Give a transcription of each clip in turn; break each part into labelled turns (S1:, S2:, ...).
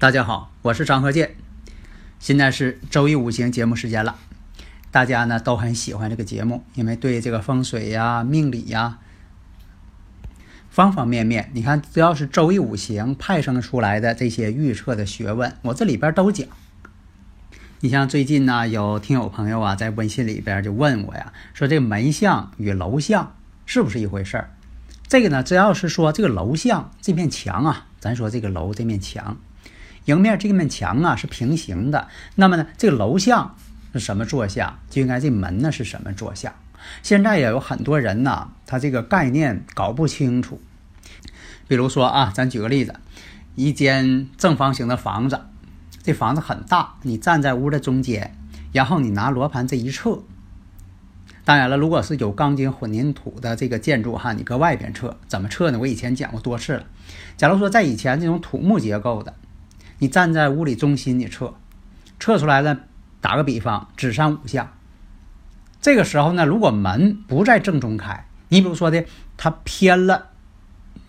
S1: 大家好，我是张和建，现在是周易五行节目时间了。大家呢都很喜欢这个节目，因为对这个风水呀、命理呀方方面面，你看只要是周易五行派生出来的这些预测的学问，我这里边都讲。你像最近呢，有听友朋友啊在微信里边就问我呀，说这个门相与楼相是不是一回事儿？这个呢，只要是说这个楼相这面墙啊，咱说这个楼这面墙。迎面这面墙啊是平行的，那么呢，这个楼向是什么坐向，就应该这门呢是什么坐向。现在也有很多人呢，他这个概念搞不清楚。比如说啊，咱举个例子，一间正方形的房子，这房子很大，你站在屋的中间，然后你拿罗盘这一测。当然了，如果是有钢筋混凝土的这个建筑哈，你搁外边测，怎么测呢？我以前讲过多次了。假如说在以前这种土木结构的。你站在屋里中心，你测，测出来了。打个比方，子山五向。这个时候呢，如果门不在正中开，你比如说的，它偏了，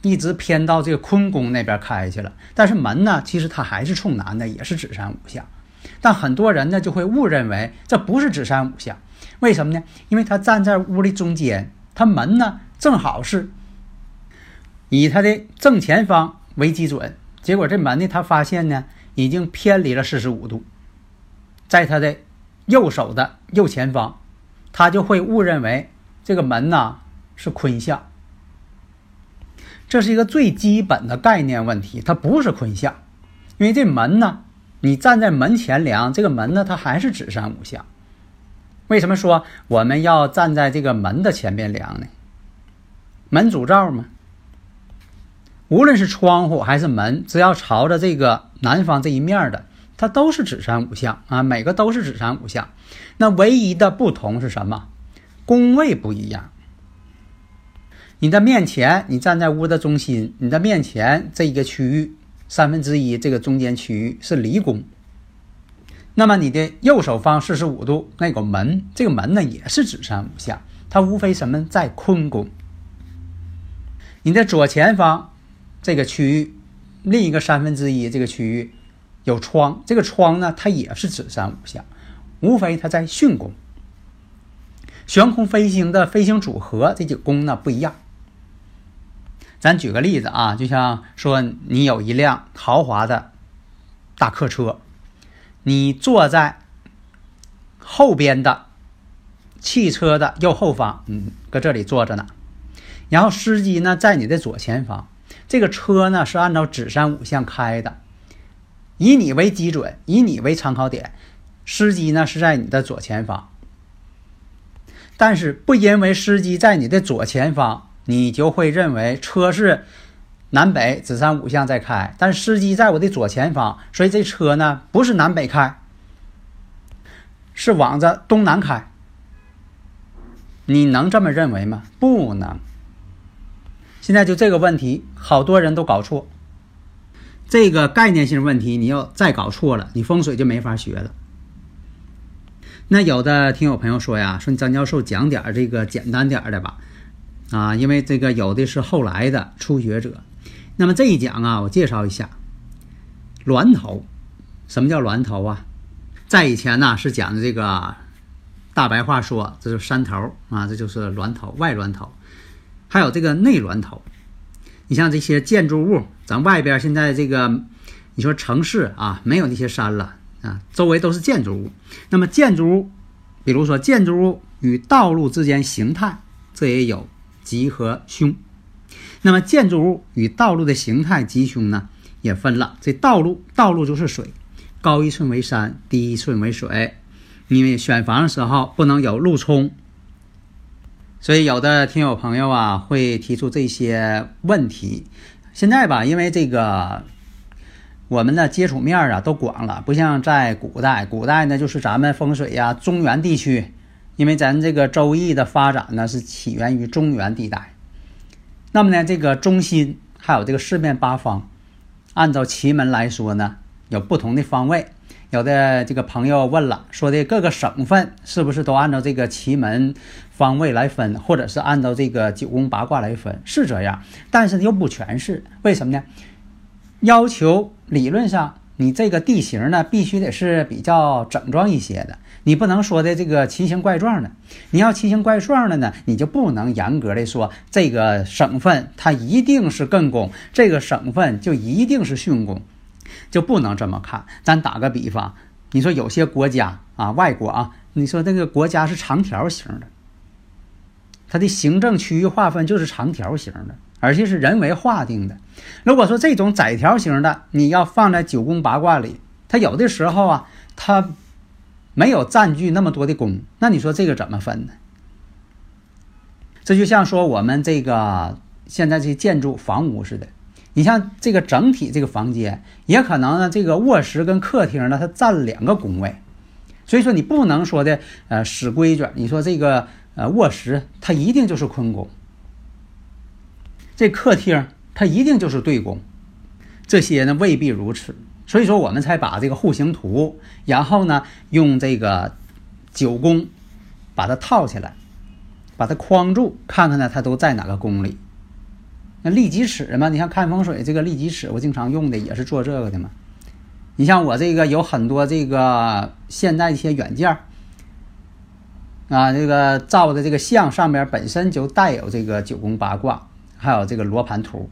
S1: 一直偏到这个坤宫那边开去了。但是门呢，其实它还是冲南的，也是子山五向。但很多人呢就会误认为这不是子山五向，为什么呢？因为他站在屋里中间，他门呢正好是以他的正前方为基准。结果这门呢，他发现呢，已经偏离了四十五度，在他的右手的右前方，他就会误认为这个门呢是坤相。这是一个最基本的概念问题，它不是坤相，因为这门呢，你站在门前量，这个门呢，它还是子山五向。为什么说我们要站在这个门的前边量呢？门主灶嘛。无论是窗户还是门，只要朝着这个南方这一面的，它都是子山午向啊，每个都是子山午向。那唯一的不同是什么？宫位不一样。你的面前，你站在屋的中心，你的面前这一个区域三分之一这个中间区域是离宫。那么你的右手方四十五度那个门，这个门呢也是子山午向，它无非什么在坤宫。你的左前方。这个区域，另一个三分之一这个区域有窗，这个窗呢，它也是子山午向，无非它在巽宫。悬空飞星的飞行组合，这几个宫呢不一样。咱举个例子啊，就像说你有一辆豪华的大客车，你坐在后边的汽车的右后方，嗯，搁这里坐着呢。然后司机呢在你的左前方，这个车呢是按照子山五向开的，以你为基准，以你为参考点，司机呢是在你的左前方。但是不因为司机在你的左前方，你就会认为车是南北子山五向在开，但司机在我的左前方，所以这车呢不是南北开，是往着东南开。你能这么认为吗？不能。现在就这个问题，好多人都搞错。这个概念性问题，你要再搞错了，你风水就没法学了。那有的听友朋友说呀，说张教授讲点这个简单点的吧，啊，因为这个有的是后来的初学者。那么这一讲啊，我介绍一下峦头。什么叫峦头啊？在以前呢是讲的这个大白话说，这是山头啊，这就是峦头，外峦头。还有这个内峦头。你像这些建筑物，咱外边现在这个，你说城市啊，没有那些山了。啊，周围都是建筑物。那么建筑物，比如说建筑物与道路之间形态，这也有吉和凶。那么建筑物与道路的形态吉凶呢，也分了。这道路，道路就是水，高一寸为山，低一寸为水。因为选房的时候不能有路冲，所以有的听友朋友啊会提出这些问题。现在吧，因为这个。我们的接触面啊都广了，不像在古代。古代呢，就是咱们风水呀，中原地区，因为咱这个周易的发展呢是起源于中原地带。那么呢，这个中心还有这个四面八方，按照奇门来说呢，有不同的方位。有的这个朋友问了，说的各个省份是不是都按照这个奇门方位来分，或者是按照这个九宫八卦来分？是这样，但是又不全是。为什么呢？要求理论上，你这个地形呢，必须得是比较整装一些的，你不能说的这个奇形怪状的。你要奇形怪状的呢，你就不能严格的说这个省份它一定是艮宫，这个省份就一定是巽宫，就不能这么看。咱打个比方，你说有些国家啊，外国啊，你说这个国家是长条形的，它的行政区域划分就是长条形的。而且是人为划定的。如果说这种窄条形的，你要放在九宫八卦里，它有的时候啊，它没有占据那么多的宫，那你说这个怎么分呢？这就像说我们这个现在这建筑房屋似的，你像这个整体这个房间，也可能呢这个卧室跟客厅呢它占两个宫位，所以说你不能说的呃死规矩，你说这个呃卧室它一定就是坤宫。这客厅它一定就是对宫，这些呢未必如此，所以说我们才把这个户型图，然后呢用这个九宫把它套起来，把它框住，看看呢它都在哪个宫里。那利己尺嘛，你像看风水这个利己尺，我经常用的也是做这个的嘛。你像我这个有很多这个现代一些软件啊，这个照的这个像上面本身就带有这个九宫八卦。还有这个罗盘图，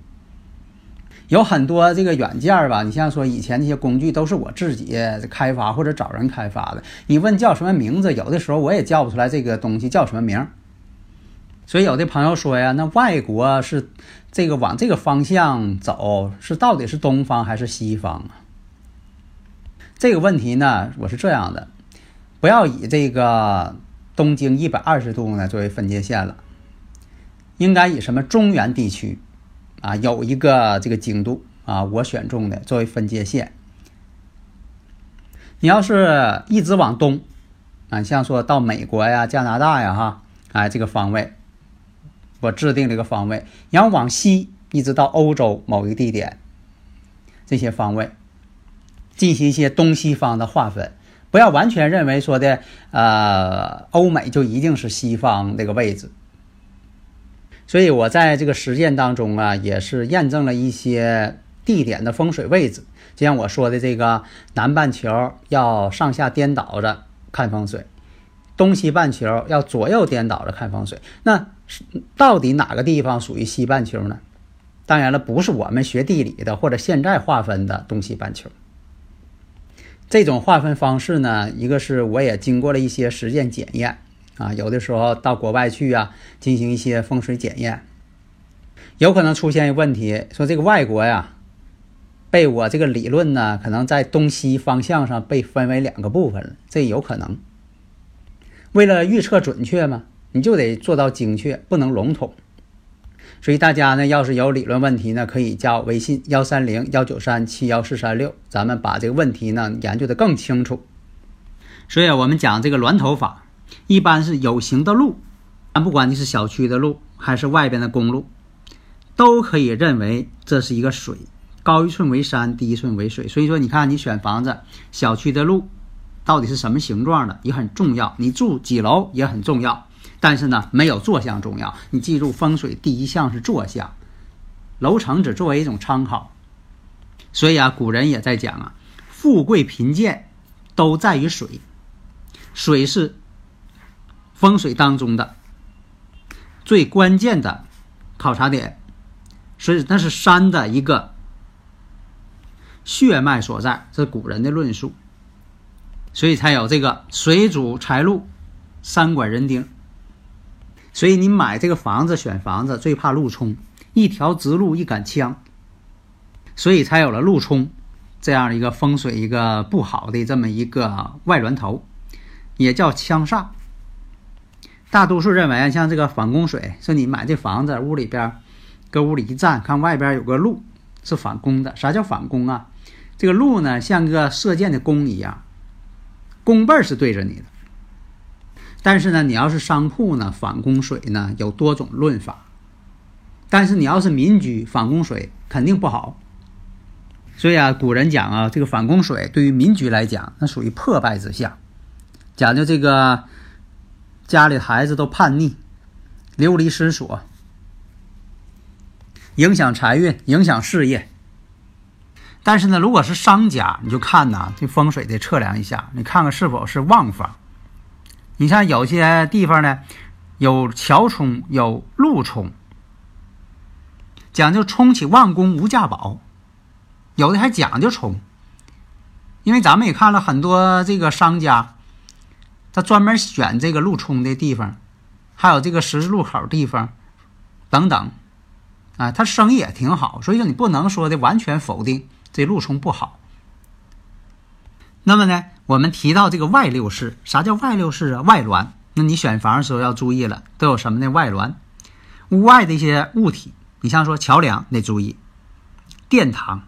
S1: 有很多这个软件吧。你像说以前那些工具都是我自己开发或者找人开发的。你问叫什么名字，有的时候我也叫不出来这个东西叫什么名。所以有的朋友说呀，那外国是这个往这个方向走，是到底是东方还是西方啊？这个问题呢，我是这样的，不要以这个东经一百二十度呢作为分界线了。应该以什么中原地区，啊，有一个这个经度啊，我选中的作为分界线。你要是一直往东，啊，像说到美国呀、加拿大呀，哈，哎，这个方位，我制定了一个方位。然后往西一直到欧洲某一个地点，这些方位进行一些东西方的划分，不要完全认为说的，呃，欧美就一定是西方这个位置。所以我在这个实践当中啊，也是验证了一些地点的风水位置。就像我说的，这个南半球要上下颠倒着看风水，东西半球要左右颠倒着看风水。那到底哪个地方属于西半球呢？当然了，不是我们学地理的或者现在划分的东西半球。这种划分方式呢，一个是我也经过了一些实践检验。啊，有的时候到国外去啊，进行一些风水检验，有可能出现一个问题，说这个外国呀，被我这个理论呢，可能在东西方向上被分为两个部分了，这有可能。为了预测准确嘛，你就得做到精确，不能笼统。所以大家呢，要是有理论问题呢，可以加我微信幺三零幺九三七幺四三六，咱们把这个问题呢研究的更清楚。所以我们讲这个峦头法，一般是有形的路，咱不管你是小区的路还是外边的公路，都可以认为这是一个水，高一寸为山，低一寸为水。所以说，你看你选房子，小区的路到底是什么形状的也很重要，你住几楼也很重要。但是呢，没有坐向重要。你记住，风水第一项是坐向，楼层只作为一种参考。所以啊，古人也在讲啊，富贵贫贱都在于水，水是风水当中的最关键的考察点，所以那是山的一个血脉所在，这是古人的论述，所以才有这个水主财路，山管人丁。所以你买这个房子选房子最怕路冲，一条直路一杆枪，所以才有了路冲这样的一个风水一个不好的这么一个外峦头，也叫枪煞。大多数认为像这个反弓水，说你买这房子屋里边，搁屋里一站，看外边有个路是反弓的。啥叫反弓啊？这个路呢像个射箭的弓一样，弓背是对着你的。但是呢，你要是商铺呢，反供水呢有多种论法。但是你要是民居，反供水肯定不好。所以啊，古人讲啊，这个反供水对于民居来讲，那属于破败之象，讲究这个家里孩子都叛逆、流离失所，影响财运、影响事业。但是呢，如果是商家，你就看呐，这风水得测量一下，你看看是否是旺方。你像有些地方呢，有桥冲，有路冲，讲究冲起万宫无价宝，有的还讲究冲。因为咱们也看了很多这个商家，他专门选这个路冲的地方，还有这个十字路口地方等等，啊，他生意也挺好。所以说你不能说的完全否定这路冲不好。那么呢？我们提到这个外六式，啥叫外六式啊？外峦，那你选房的时候要注意了，都有什么呢？外峦，屋外的一些物体，你像说桥梁得注意，殿堂、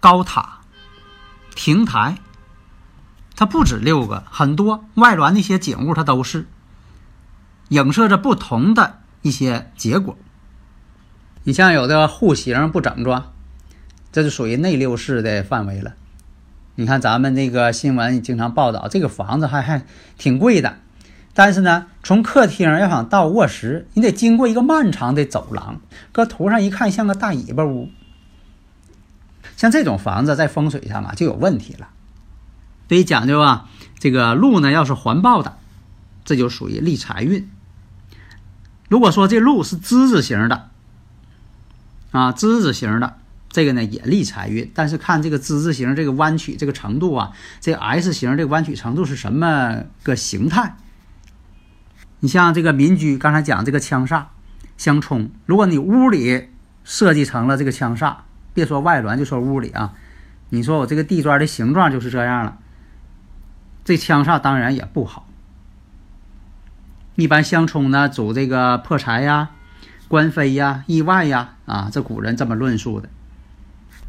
S1: 高塔、亭台，它不止六个，很多外峦的一些景物，它都是影射着不同的一些结果。你像有的户型不整装，这就属于内六式的范围了。你看咱们那个新闻经常报道，这个房子还还挺贵的，但是呢，从客厅要想到卧室，你得经过一个漫长的走廊，搁图上一看像个大尾巴屋。像这种房子在风水上啊就有问题了，所以讲究啊，这个路呢要是环抱的，这就属于立财运。如果说这路是之字形的，啊，之字形的。这个呢也利财运，但是看这个之字形这个弯曲这个程度啊，这 S 型这个弯曲程度是什么个形态？你像这个民居，刚才讲这个枪煞相冲，如果你屋里设计成了这个枪煞，别说外峦，就说屋里啊，你说我这个地砖的形状就是这样了，这枪煞当然也不好。一般相冲呢，主这个破财呀、官非呀、意外呀，啊，这古人这么论述的。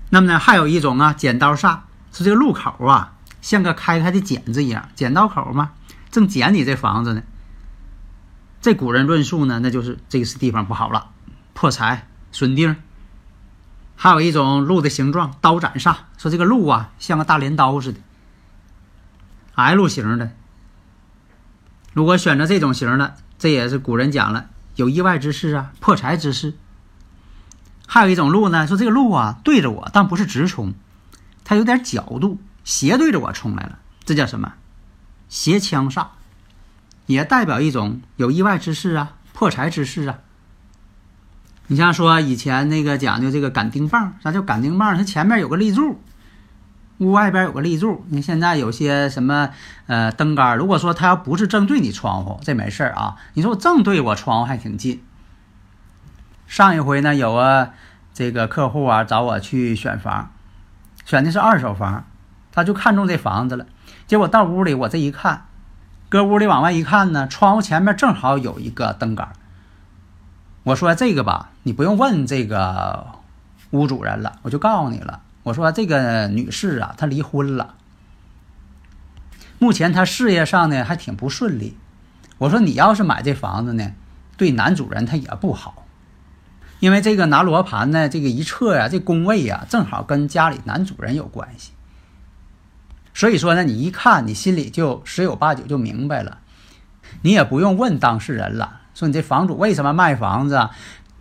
S1: 那么呢，还有一种啊，剪刀煞是这个路口啊，像个开开的剪子一样，剪刀口嘛，正剪你这房子呢。这古人论述呢，那就是这个是地方不好了，破财损丁。还有一种路的形状，刀斩煞，说这个路啊像个大镰刀似的，L 型的。如果选择这种型的，这也是古人讲了，有意外之事啊，破财之事。还有一种路呢，说这个路啊对着我，但不是直冲，它有点角度，斜对着我冲来了，这叫什么？斜枪煞，也代表一种有意外之事啊，破财之事啊。你像说以前那个讲究这个杆钉棒，啥叫杆钉棒？它前面有个立柱，屋外边有个立柱。你看现在有些什么呃灯杆，如果说它要不是正对你窗户，这没事儿啊。你说我正对我窗户还挺近。上一回呢，有个这个客户啊找我去选房，选的是二手房，他就看中这房子了。结果到屋里，我这一看，搁屋里往外一看呢，窗户前面正好有一个灯杆。我说这个吧，你不用问这个屋主人了，我就告诉你了。我说这个女士啊，她离婚了，目前她事业上呢还挺不顺利。我说你要是买这房子呢，对男主人他也不好。因为这个拿罗盘呢，这个一测呀，这宫位呀，正好跟家里男主人有关系。所以说呢，你一看，你心里就十有八九就明白了。你也不用问当事人了，说你这房主为什么卖房子，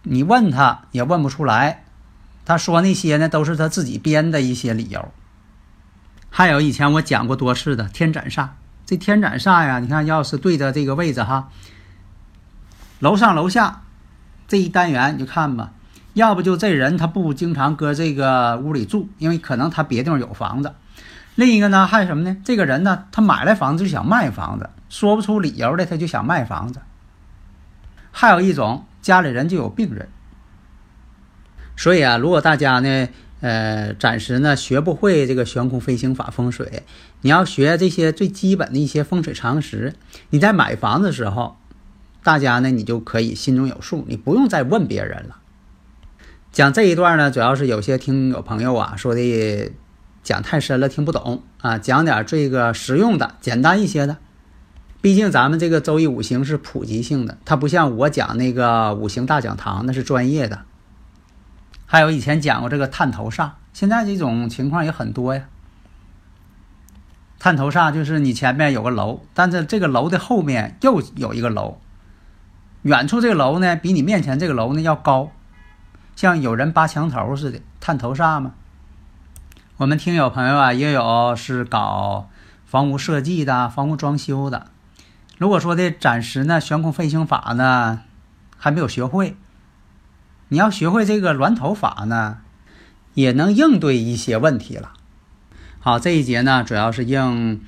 S1: 你问他也问不出来。他说那些呢，都是他自己编的一些理由。还有以前我讲过多次的天斩煞，这天斩煞呀，你看要是对着这个位置哈，楼上楼下。这一单元你就看吧，要不就这人他不经常搁这个屋里住，因为可能他别地方有房子。另一个呢，还有什么呢？这个人呢，他买来房子就想卖房子，说不出理由的他就想卖房子。还有一种，家里人就有病人。所以啊，如果大家呢，呃，暂时呢学不会这个悬空飞行法风水，你要学这些最基本的一些风水常识，你在买房子的时候。大家呢，你就可以心中有数，你不用再问别人了。讲这一段呢，主要是有些听友朋友啊说的讲太深了，听不懂啊，讲点这个实用的、简单一些的。毕竟咱们这个周易五行是普及性的，它不像我讲那个五行大讲堂那是专业的。还有以前讲过这个探头煞，现在这种情况也很多呀。探头煞就是你前面有个楼，但是这个楼的后面又有一个楼。远处这个楼呢，比你面前这个楼呢要高，像有人扒墙头似的，探头煞吗？我们听友朋友啊，也有是搞房屋设计的、房屋装修的。如果说的暂时呢，悬空飞行法呢还没有学会，你要学会这个峦头法呢，也能应对一些问题了。好，这一节呢，主要是应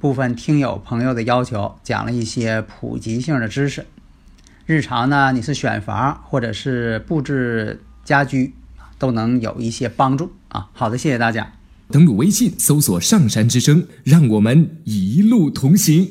S1: 部分听友朋友的要求，讲了一些普及性的知识。日常呢，你是选房或者是布置家居，都能有一些帮助啊。好的，谢谢大家。
S2: 登录微信，搜索“上山之声”，让我们一路同行。